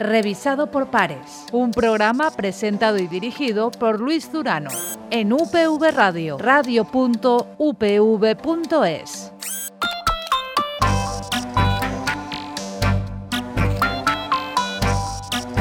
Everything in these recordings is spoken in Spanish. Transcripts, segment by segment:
revisado por pares. Un programa presentado y dirigido por Luis Durano en UPV Radio, radio.upv.es.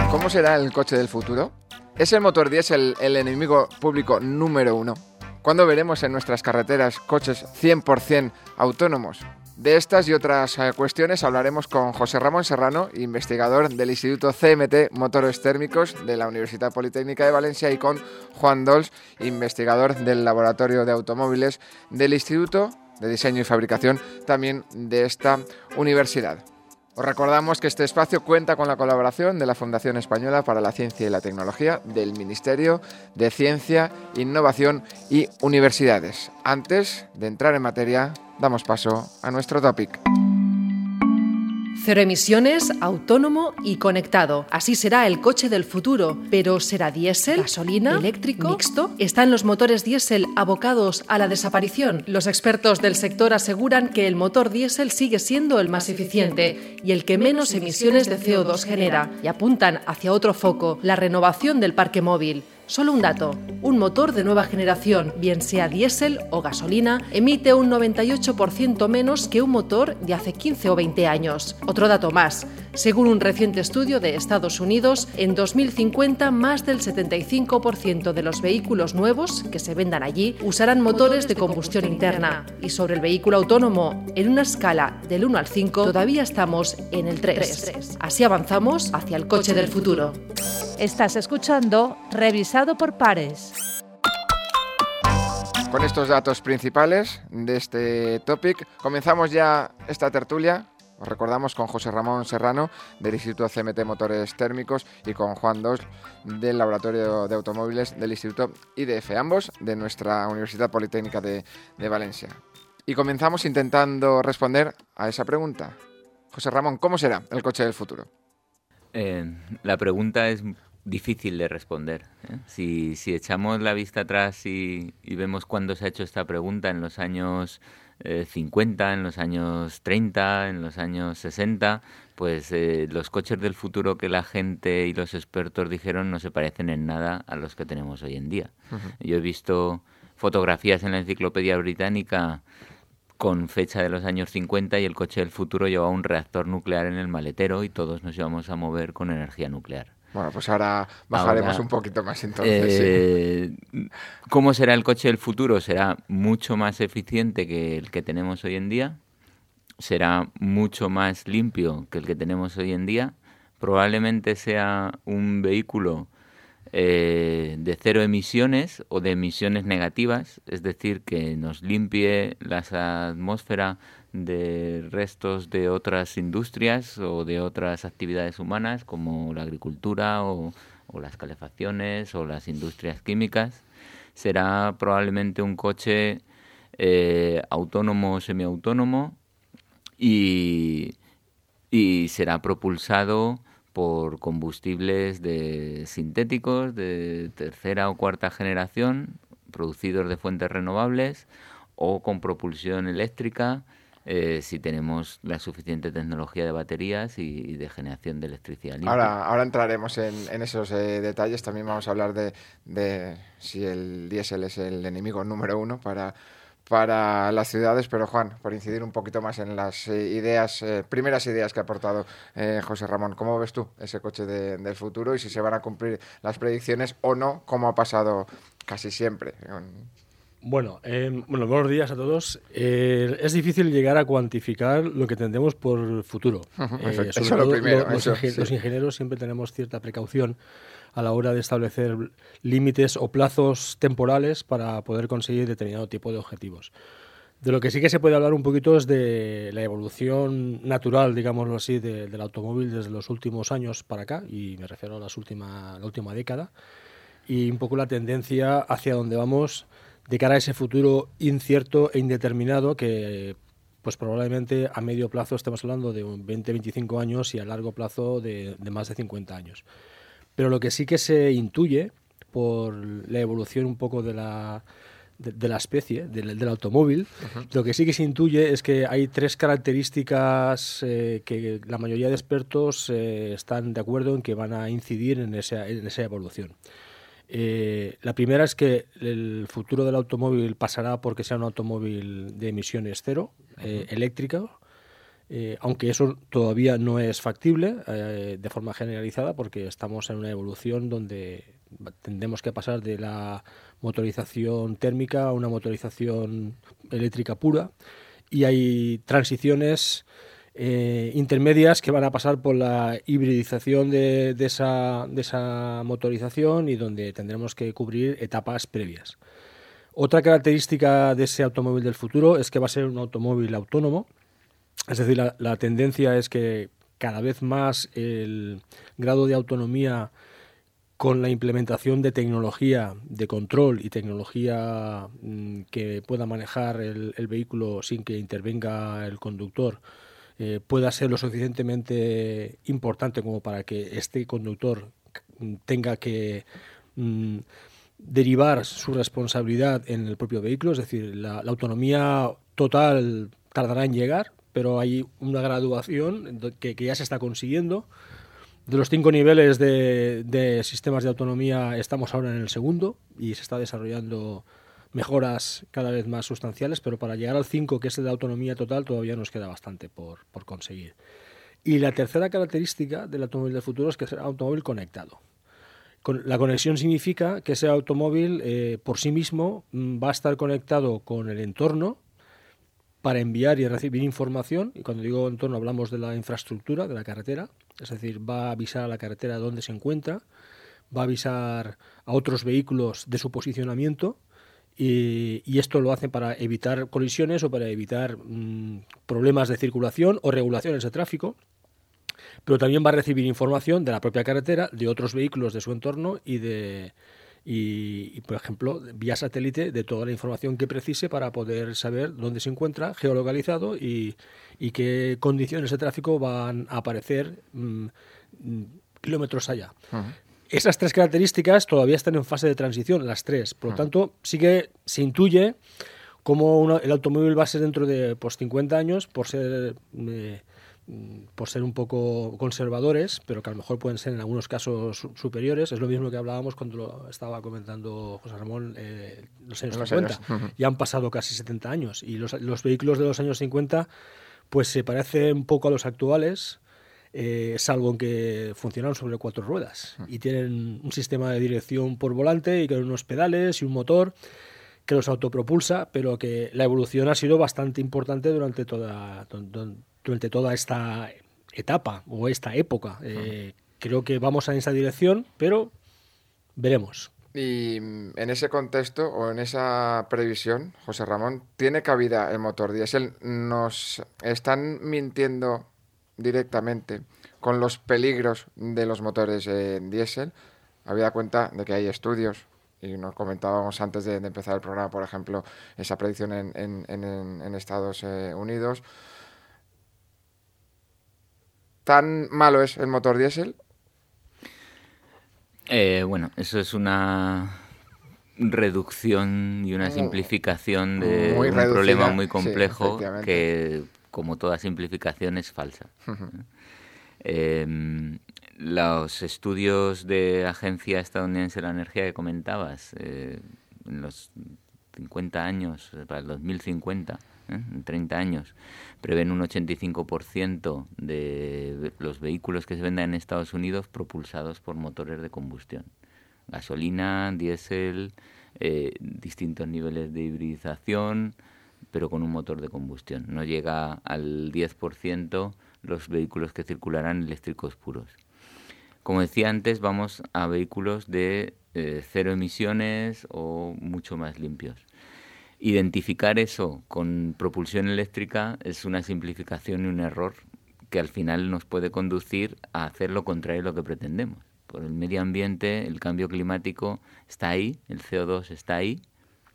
¿Cómo será el coche del futuro? ¿Es el motor diésel el enemigo público número uno? ¿Cuándo veremos en nuestras carreteras coches 100% autónomos? De estas y otras eh, cuestiones hablaremos con José Ramón Serrano, investigador del Instituto CMT Motores Térmicos de la Universidad Politécnica de Valencia, y con Juan Dols, investigador del Laboratorio de Automóviles del Instituto de Diseño y Fabricación también de esta universidad. Os recordamos que este espacio cuenta con la colaboración de la Fundación Española para la Ciencia y la Tecnología, del Ministerio de Ciencia, Innovación y Universidades. Antes de entrar en materia, damos paso a nuestro topic. Cero emisiones, autónomo y conectado. Así será el coche del futuro. Pero ¿será diésel, gasolina, eléctrico, mixto? ¿Están los motores diésel abocados a la desaparición? Los expertos del sector aseguran que el motor diésel sigue siendo el más eficiente y el que menos emisiones de CO2 genera y apuntan hacia otro foco, la renovación del parque móvil. Solo un dato, un motor de nueva generación, bien sea diésel o gasolina, emite un 98% menos que un motor de hace 15 o 20 años. Otro dato más, según un reciente estudio de Estados Unidos, en 2050 más del 75% de los vehículos nuevos que se vendan allí usarán motores de combustión interna. Y sobre el vehículo autónomo, en una escala del 1 al 5, todavía estamos en el 3. Así avanzamos hacia el coche del futuro. Estás escuchando Revisado por Pares. Con estos datos principales de este topic, comenzamos ya esta tertulia. Os recordamos con José Ramón Serrano del Instituto CMT Motores Térmicos y con Juan Dos del Laboratorio de Automóviles del Instituto IDF, ambos de nuestra Universidad Politécnica de, Valencia. Y comenzamos intentando responder a esa pregunta. José Ramón, ¿cómo será el coche del futuro? Eh, la pregunta es difícil de responder. ¿eh? Si, si, echamos la vista atrás y, vemos cuándo se ha hecho esta pregunta, en los años eh, 50, en los años 30, en los años 60, pues eh, los coches del futuro que la gente y los expertos dijeron no se parecen en nada a los que tenemos hoy en día. Uh -huh. Yo he visto fotografías en la enciclopedia británica con fecha de los años 50 y el coche del futuro llevaba un reactor nuclear en el maletero y todos nos íbamos a mover con energía nuclear. Bueno, pues ahora bajaremos ahora, un poquito más entonces. Eh, sí. ¿Cómo será el coche del futuro? Será mucho más eficiente que el que tenemos hoy en día, será mucho más limpio que el que tenemos hoy en día, probablemente sea un vehículo eh, de cero emisiones o de emisiones negativas, es decir, que nos limpie la atmósfera de restos de otras industrias o de otras actividades humanas como la agricultura o, las calefacciones o las industrias químicas. Será probablemente un coche eh, autónomo o semiautónomo y, y será propulsado por combustibles de sintéticos de tercera o cuarta generación producidos de fuentes renovables o con propulsión eléctrica eh, si tenemos la suficiente tecnología de baterías y, y de generación de electricidad limpia. Ahora, ahora entraremos en, en esos eh, detalles. También vamos a hablar de, de, si el diésel es el enemigo número uno para, para las ciudades. Pero Juan, por incidir un poquito más en las eh, ideas, eh, primeras ideas que ha aportado eh, José Ramón, ¿cómo ves tú ese coche de, del futuro y si se van a cumplir las predicciones o no, como ha pasado casi siempre? Bueno, eh, bueno, buenos días a todos. Eh, es difícil llegar a cuantificar lo que tendremos por futuro. Uh -huh, eh, eso, lo primero. Los, eso, ingen sí. los, ingenieros siempre tenemos cierta precaución a la hora de establecer límites o plazos temporales para poder conseguir determinado tipo de objetivos. De lo que sí que se puede hablar un poquito es de la evolución natural, digámoslo así, de, del automóvil desde los últimos años para acá, y me refiero a las última, la última década, y un poco la tendencia hacia donde vamos de cara a ese futuro incierto e indeterminado que pues probablemente a medio plazo estemos hablando de 20-25 años y a largo plazo de, de, más de 50 años. Pero lo que sí que se intuye por la evolución un poco de la, de, la especie, del, automóvil. Lo que sí que se intuye es que hay tres características eh, que la mayoría de expertos eh, están de acuerdo en que van a incidir en esa, en esa evolución. Eh, la primera es que el futuro del automóvil pasará porque sea un automóvil de emisiones cero, eléctrico, aunque eso todavía no es factible de forma generalizada porque estamos en una evolución donde tendremos que pasar de la motorización térmica a una motorización eléctrica pura y hay transiciones eh, intermedias que van a pasar por la hibridización de, esa, de esa motorización y donde tendremos que cubrir etapas previas. Otra característica de ese automóvil del futuro es que va a ser un automóvil autónomo, es decir, la, tendencia es que cada vez más el grado de autonomía con la implementación de tecnología de control y tecnología mm, que pueda manejar el, vehículo sin que intervenga el conductor, eh, pueda ser lo suficientemente importante como para que este conductor tenga que mm, derivar su responsabilidad en el propio vehículo, es decir, la autonomía total tardará en llegar, pero hay una graduación que, que ya se está consiguiendo. De los cinco niveles de, sistemas de autonomía estamos ahora en el segundo y se está desarrollando mejoras cada vez más sustanciales, pero para llegar al 5, que es el de autonomía total, todavía nos queda bastante por, conseguir. Y la tercera característica del automóvil del futuro es que será automóvil conectado. la conexión significa que ese automóvil eh, por sí mismo mm, va a estar conectado con el entorno para enviar y recibir información, y cuando digo entorno hablamos de la infraestructura, de la carretera, es decir, va a avisar a la carretera dónde se encuentra, va a avisar a otros vehículos de su posicionamiento y, esto lo hace para evitar colisiones o para evitar mm, problemas de circulación o regulaciones de tráfico. Pero también va a recibir información de la propia carretera, de otros vehículos de su entorno y de, y, por ejemplo, vía satélite de toda la información que precise para poder saber dónde se encuentra geolocalizado y, y qué condiciones de tráfico van a aparecer mm, mm, kilómetros allá. Esas tres características todavía están en fase de transición, las tres. Por lo tanto, sí que se intuye cómo el automóvil va a ser dentro de pues, 50 años, por ser eh, por ser un poco conservadores, pero que a lo mejor pueden ser en algunos casos superiores. Es lo mismo que hablábamos cuando lo estaba comentando José Ramón eh, los años 50. Ya han pasado casi 70 años y los, los, vehículos de los años 50 pues se parecen un poco a los actuales, eh, salvo en que funcionan sobre cuatro ruedas y tienen un sistema de dirección por volante y con unos pedales y un motor que los autopropulsa, pero que la evolución ha sido bastante importante durante toda, durante toda esta etapa o esta época. Eh, creo que vamos en esa dirección, pero veremos. Y en ese contexto o en esa previsión, José Ramón, ¿tiene cabida el motor diésel? ¿Nos están mintiendo directamente con los peligros de los motores eh, diésel? Habida cuenta de que hay estudios, y nos comentábamos antes de, empezar el programa, por ejemplo, esa predicción en, Estados eh, Unidos, ¿Tan malo es el motor diésel? Eh, bueno, eso es una reducción y una simplificación de un problema muy complejo que, como toda simplificación, es falsa. Em, los estudios de Agencia Estadounidense de la Energía que comentabas, eh, en los 50 años, para el 2050, ¿eh? en 30 años, prevén un 85% de los vehículos que se vendan en Estados Unidos propulsados por motores de combustión. Gasolina, diésel, eh, distintos niveles de hibridización, pero con un motor de combustión. No llega al 10% los vehículos que circularán eléctricos puros. Como decía antes, vamos a vehículos de eh, cero emisiones o mucho más limpios. Identificar eso con propulsión eléctrica es una simplificación y un error que al final nos puede conducir a hacer lo contrario de lo que pretendemos. Por el medio ambiente, el cambio climático está ahí, el CO2 está ahí.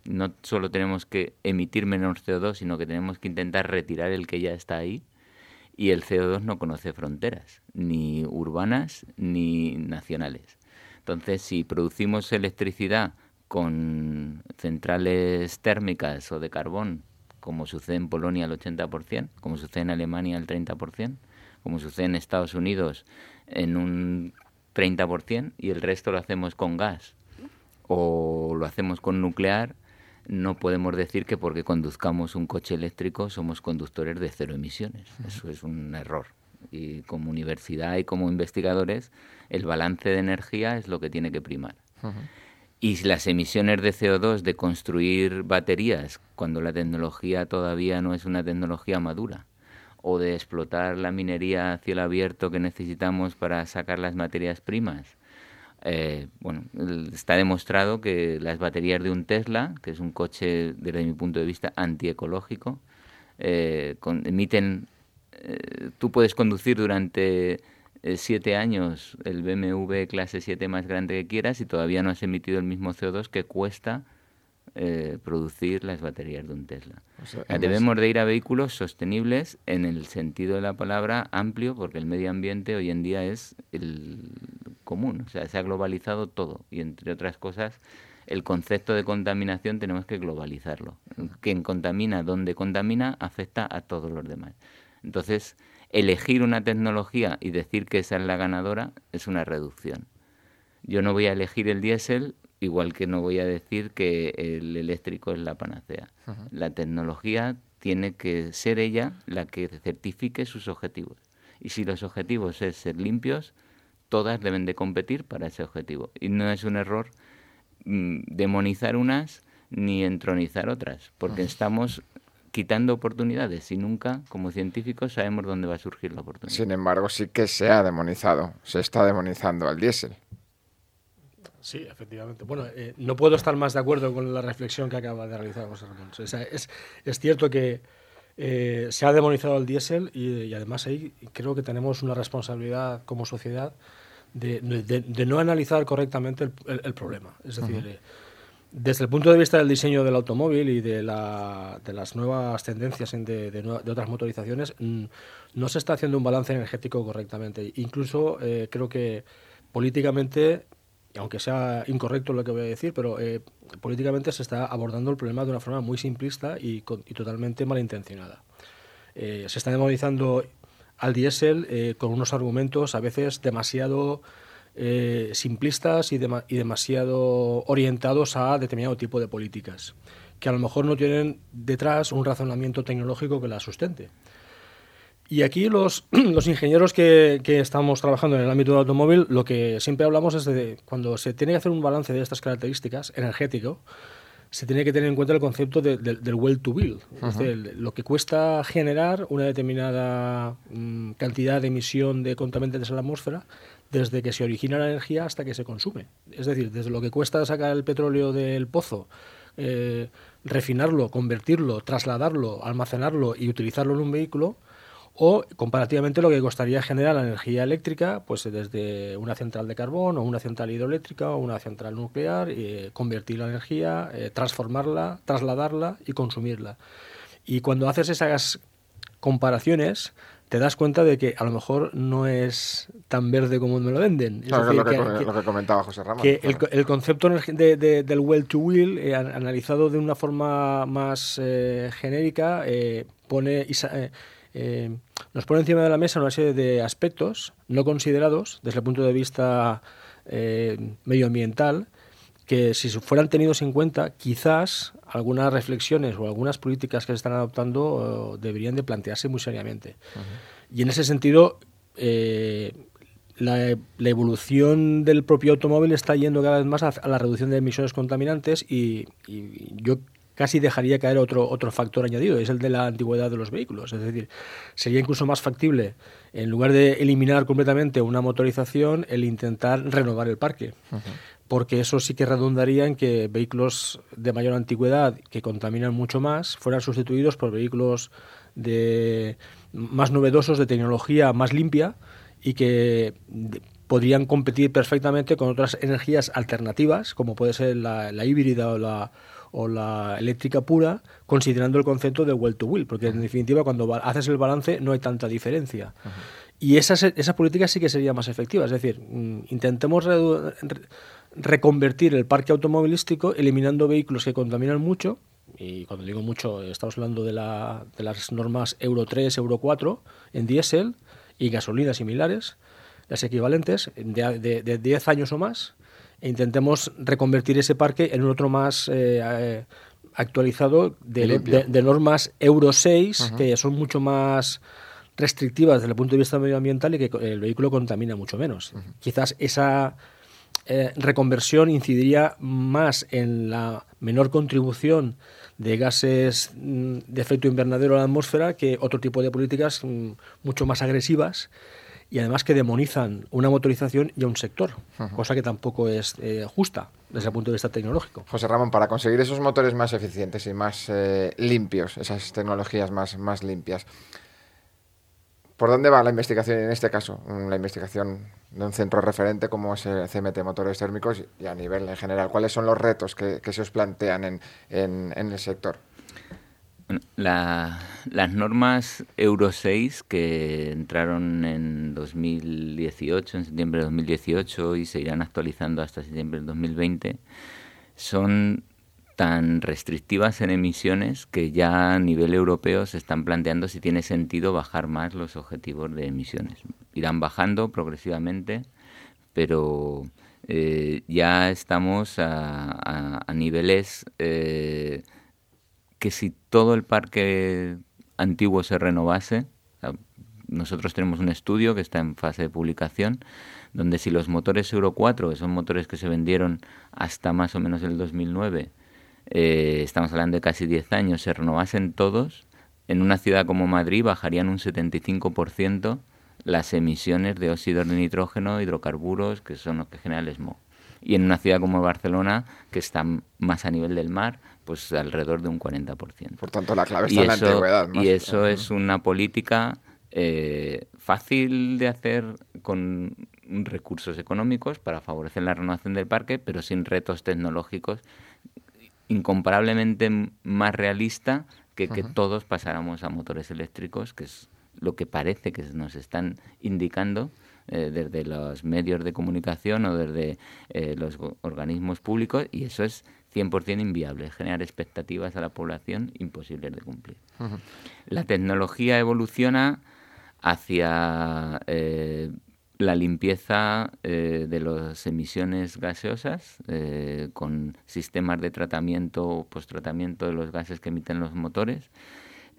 No solo tenemos que emitir menos CO2, sino que tenemos que intentar retirar el que ya está ahí. Y el CO2 no conoce fronteras, ni urbanas ni nacionales. Entonces, si producimos electricidad con centrales térmicas o de carbón, como sucede en Polonia el 80%, como sucede en Alemania el 30%, como sucede en Estados Unidos en un 30% y el resto lo hacemos con gas o lo hacemos con nuclear, no podemos decir que porque conduzcamos un coche eléctrico somos conductores de cero emisiones. Eso es un error. Y como universidad y como investigadores, el balance de energía es lo que tiene que primar. Y las emisiones de CO2 de construir baterías cuando la tecnología todavía no es una tecnología madura, o de explotar la minería a cielo abierto que necesitamos para sacar las materias primas, eh, bueno, está demostrado que las baterías de un Tesla, que es un coche desde mi punto de vista antiecológico, eh, emiten, eh, tú puedes conducir durante eh, siete años el BMW clase 7 más grande que quieras y todavía no has emitido el mismo CO2 que cuesta eh, producir las baterías de un Tesla. Debemos de ir a vehículos sostenibles en el sentido de la palabra amplio, porque el medio ambiente hoy en día es el común, o sea, se ha globalizado todo y entre otras cosas el concepto de contaminación tenemos que globalizarlo. Quien contamina, donde contamina, afecta a todos los demás. Entonces, elegir una tecnología y decir que esa es la ganadora es una reducción. Yo no voy a elegir el diésel igual que no voy a decir que el eléctrico es la panacea. La tecnología tiene que ser ella la que certifique sus objetivos. Y si los objetivos es ser limpios, todas deben de competir para ese objetivo. Y no es un error mm, demonizar unas ni entronizar otras, porque estamos quitando oportunidades y nunca, como científicos, sabemos dónde va a surgir la oportunidad. Sin embargo, sí que se ha demonizado, se está demonizando al diésel. Sí, efectivamente. Bueno, eh, no puedo estar más de acuerdo con la reflexión que acaba de realizar José Ramón. es, es, cierto que eh, se ha demonizado el diésel y, además ahí creo que tenemos una responsabilidad como sociedad de, de, no analizar correctamente el, el, problema. Es decir, eh, desde el punto de vista del diseño del automóvil y de, la, de las nuevas tendencias de, de, otras motorizaciones, no se está haciendo un balance energético correctamente. Incluso creo que políticamente aunque sea incorrecto lo que voy a decir, pero eh, políticamente se está abordando el problema de una forma muy simplista y, totalmente malintencionada. Eh, se está demonizando al diésel eh, con unos argumentos a veces demasiado simplistas y, y, demasiado orientados a determinado tipo de políticas, que a lo mejor no tienen detrás un razonamiento tecnológico que la sustente. Y aquí los, los ingenieros que, que, estamos trabajando en el ámbito del automóvil, lo que siempre hablamos es de cuando se tiene que hacer un balance de estas características energético, se tiene que tener en cuenta el concepto del well to build, es decir, lo que cuesta generar una determinada mm, cantidad de emisión de contaminantes a la atmósfera desde que se origina la energía hasta que se consume. Es decir, desde lo que cuesta sacar el petróleo del pozo, eh, refinarlo, convertirlo, trasladarlo, almacenarlo y utilizarlo en un vehículo, o comparativamente lo que costaría generar la energía eléctrica pues desde una central de carbón o una central hidroeléctrica o una central nuclear, y convertir la energía, eh, transformarla, trasladarla y consumirla. Y cuando haces esas comparaciones, te das cuenta de que a lo mejor no es tan verde como me lo venden. Es lo, que, comentaba José Ramón. Que el, concepto de, del well to wheel, eh, analizado de una forma más eh, genérica, pone eh, nos pone encima de la mesa una serie de aspectos no considerados desde el punto de vista eh, medioambiental que si fueran tenidos en cuenta, quizás algunas reflexiones o algunas políticas que se están adoptando eh, deberían de plantearse muy seriamente. Y en ese sentido, la, evolución del propio automóvil está yendo cada vez más a, la reducción de emisiones contaminantes y, y yo casi dejaría caer otro, otro factor añadido, es el de la antigüedad de los vehículos. Es decir, sería incluso más factible, en lugar de eliminar completamente una motorización, el intentar renovar el parque. Porque eso sí que redundaría en que vehículos de mayor antigüedad, que contaminan mucho más, fueran sustituidos por vehículos de más novedosos, de tecnología más limpia y que podrían competir perfectamente con otras energías alternativas, como puede ser la, la híbrida o la, o la eléctrica pura, considerando el concepto de well to will, porque en definitiva cuando haces el balance no hay tanta diferencia. Y esa, esa política sí que sería más efectiva, es decir, mm, intentemos reconvertir el parque automovilístico eliminando vehículos que contaminan mucho, y cuando digo mucho estamos hablando de, la, de las normas Euro 3, Euro 4 en diésel y gasolinas similares, las equivalentes, de, de, 10 años o más, e intentemos reconvertir ese parque en otro más eh, eh, actualizado de, normas Euro 6, que son mucho más restrictivas desde el punto de vista medioambiental y que el vehículo contamina mucho menos. Quizás esa eh, reconversión incidiría más en la menor contribución de gases mm, de efecto invernadero a la atmósfera que otro tipo de políticas mm, mucho más agresivas y además que demonizan una motorización y a un sector, cosa que tampoco es eh, justa desde el punto de vista tecnológico. José Ramón, para conseguir esos motores más eficientes y más eh, limpios, esas tecnologías más, más limpias, ¿por dónde va la investigación en este caso? La investigación de un centro referente como es el CMT Motores Térmicos y a nivel en general. ¿Cuáles son los retos que, se os plantean en, en el sector? Las normas Euro 6 que entraron en 2018, en septiembre de 2018 y se irán actualizando hasta septiembre de 2020, son tan restrictivas en emisiones que ya a nivel europeo se están planteando si tiene sentido bajar más los objetivos de emisiones. Irán bajando progresivamente, pero eh, ya estamos a, niveles eh, que si todo el parque antiguo se renovase, nosotros tenemos un estudio que está en fase de publicación, donde si los motores Euro 4, que son motores que se vendieron hasta más o menos el 2009, eh, estamos hablando de casi 10 años, se renovasen todos, en una ciudad como Madrid bajarían un 75% las emisiones de óxidos de nitrógeno, hidrocarburos, que son los que generan el smog. Y en una ciudad como Barcelona, que está más a nivel del mar, pues alrededor de un 40%. Por tanto, la clave está en la antigüedad. Y eso es una política eh, fácil de hacer con recursos económicos para favorecer la renovación del parque, pero sin retos tecnológicos incomparablemente más realista que que todos pasáramos a motores eléctricos, que es lo que parece que nos están indicando eh, desde los medios de comunicación o desde eh, los organismos públicos, y eso es 100% inviable, generar expectativas a la población imposibles de cumplir. La tecnología evoluciona hacia eh, la limpieza eh, de las emisiones gaseosas eh, con sistemas de tratamiento o post-tratamiento de los gases que emiten los motores.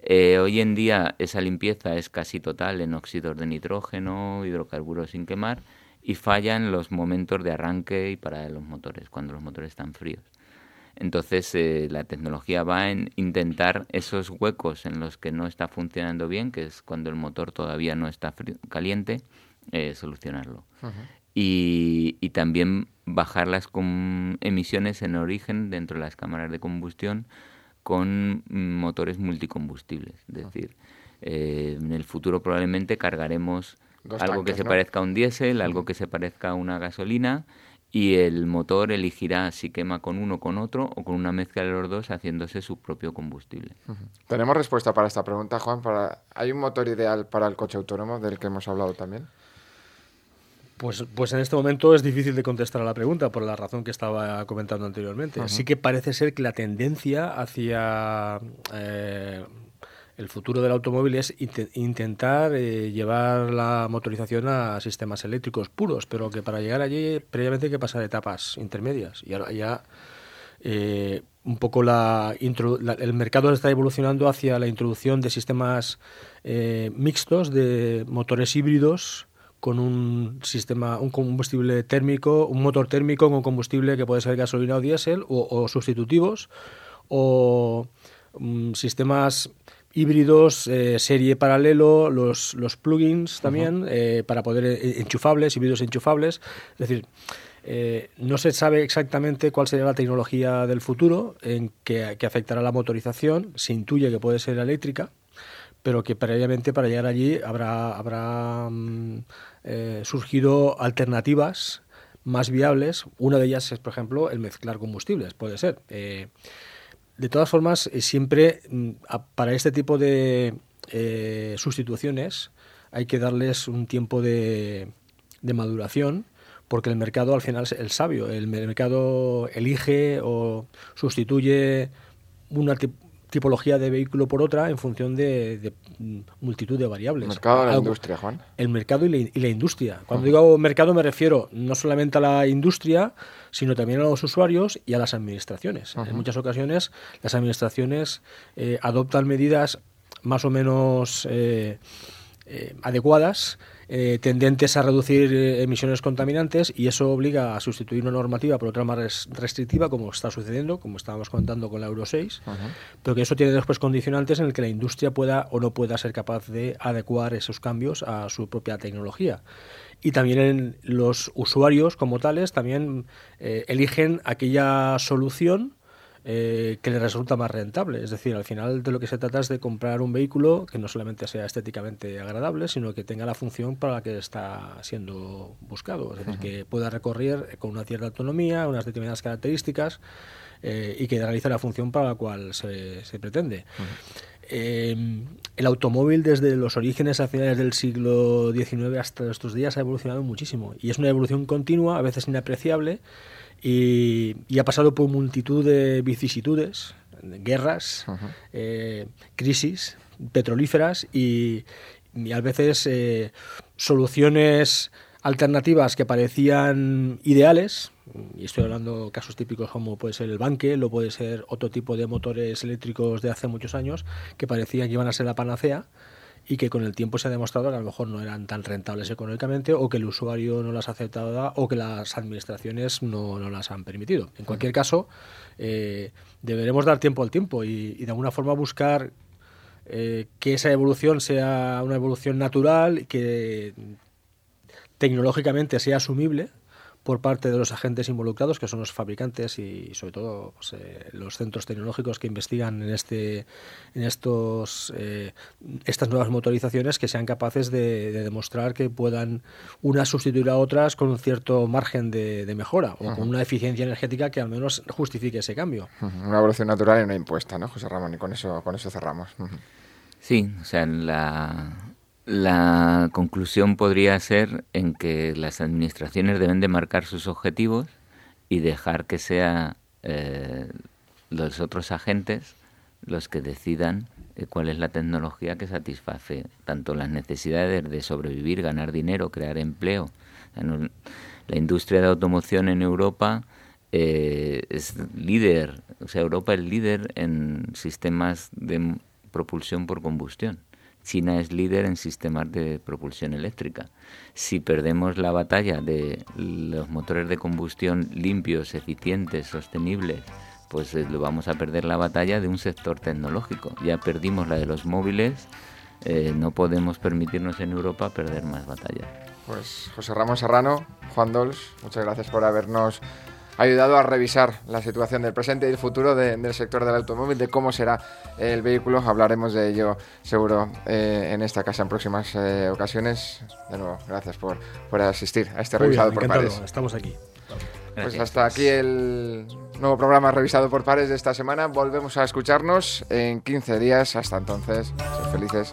Hoy en día esa limpieza es casi total en óxidos de nitrógeno, hidrocarburos sin quemar y falla en los momentos de arranque y para los motores, cuando los motores están fríos. Entonces eh, la tecnología va en intentar esos huecos en los que no está funcionando bien, que es cuando el motor todavía no está caliente, eh, solucionarlo. y, y, también bajar las emisiones en origen dentro de las cámaras de combustión con motores multicombustibles. Es decir, eh, en el futuro probablemente cargaremos algo que se parezca a un diésel, algo que se parezca a una gasolina y el motor elegirá si quema con uno con otro o con una mezcla de los dos haciéndose su propio combustible. Tenemos respuesta para esta pregunta, Juan. Para... ¿Hay un motor ideal para el coche autónomo del que hemos hablado también? Pues, pues en este momento es difícil de contestar a la pregunta por la razón que estaba comentando anteriormente. Así que parece ser que la tendencia hacia eh, el futuro del automóvil es intentar eh, llevar la motorización a sistemas eléctricos puros, pero que para llegar allí previamente hay que pasar etapas intermedias. Y ahora ya eh, un poco la, el mercado está evolucionando hacia la introducción de sistemas eh, mixtos de motores híbridos con un sistema, un combustible térmico, un motor térmico con combustible que puede ser gasolina o diésel o, sustitutivos o mm, sistemas híbridos, eh, serie paralelo, los, los plugins también, eh, para poder eh, enchufables, híbridos enchufables. Es decir, no se sabe exactamente cuál sería la tecnología del futuro en que, que, afectará la motorización. Se intuye que puede ser eléctrica, pero que previamente para llegar allí habrá, habrá mm, surgido alternativas más viables. Una de ellas es, por ejemplo, el mezclar combustibles, puede ser. De todas formas, eh, siempre mm, para este tipo de eh, sustituciones hay que darles un tiempo de, maduración porque el mercado al final es el sabio. El mercado elige o sustituye una tipología de vehículo por otra en función de, multitud de variables. El mercado de la industria, Juan. El mercado y la, industria. Cuando digo mercado me refiero no solamente a la industria, sino también a los usuarios y a las administraciones. En muchas ocasiones las administraciones eh, adoptan medidas más o menos eh, eh, adecuadas eh, tendentes a reducir eh, emisiones contaminantes y eso obliga a sustituir una normativa por otra más restrictiva, como está sucediendo, como estábamos contando con la Euro 6, pero que eso tiene después condicionantes en el que la industria pueda o no pueda ser capaz de adecuar esos cambios a su propia tecnología. Y también en los usuarios como tales también eh, eligen aquella solución eh, que le resulta más rentable. Es decir, al final de lo que se trata es de comprar un vehículo que no solamente sea estéticamente agradable, sino que tenga la función para la que está siendo buscado. Es decir, que pueda recorrer con una cierta autonomía, unas determinadas características eh, y que realice la función para la cual se, pretende. Em, el automóvil desde los orígenes a finales del siglo XIX hasta estos días ha evolucionado muchísimo. Y es una evolución continua, a veces inapreciable, y, ha pasado por multitud de vicisitudes, guerras, eh, crisis petrolíferas y, a veces eh, soluciones alternativas que parecían ideales, y estoy hablando de casos típicos como puede ser el banque, o puede ser otro tipo de motores eléctricos de hace muchos años, que parecían que iban a ser la panacea, y que con el tiempo se ha demostrado que a lo mejor no eran tan rentables económicamente o que el usuario no las ha aceptado o que las administraciones no, no las han permitido. En cualquier caso, eh, deberemos dar tiempo al tiempo y, de alguna forma buscar eh, que esa evolución sea una evolución natural, que tecnológicamente sea asumible por parte de los agentes involucrados, que son los fabricantes y sobre todo pues, eh, los centros tecnológicos que investigan en este, en estos, eh, estas nuevas motorizaciones, que sean capaces de, demostrar que puedan unas sustituir a otras con un cierto margen de, mejora o con una eficiencia energética que al menos justifique ese cambio. Una evolución natural y una impuesta, ¿no, José Ramón? Y con eso, con eso cerramos. Sí, o sea, la, la conclusión podría ser en que las administraciones deben de marcar sus objetivos y dejar que sean eh, los otros agentes los que decidan eh, cuál es la tecnología que satisface tanto las necesidades de sobrevivir, ganar dinero, crear empleo. la industria de automoción en Europa eh, es líder, o sea, Europa es líder en sistemas de propulsión por combustión. China es líder en sistemas de propulsión eléctrica. Si perdemos la batalla de los motores de combustión limpios, eficientes, sostenibles, pues eh, lo vamos a perder la batalla de un sector tecnológico. Ya perdimos la de los móviles, eh, no podemos permitirnos en Europa perder más batallas. Pues José Ramón Serrano, Juan Dols, muchas gracias por habernos ayudado a revisar la situación del presente y el futuro del sector del automóvil, de cómo será el vehículo. Hablaremos de ello seguro eh, en esta casa en próximas eh, ocasiones. De nuevo, gracias por, por asistir a este revisado por pares. Estamos aquí. Pues hasta aquí el nuevo programa revisado por pares de esta semana. Volvemos a escucharnos en 15 días. Hasta entonces, sed felices.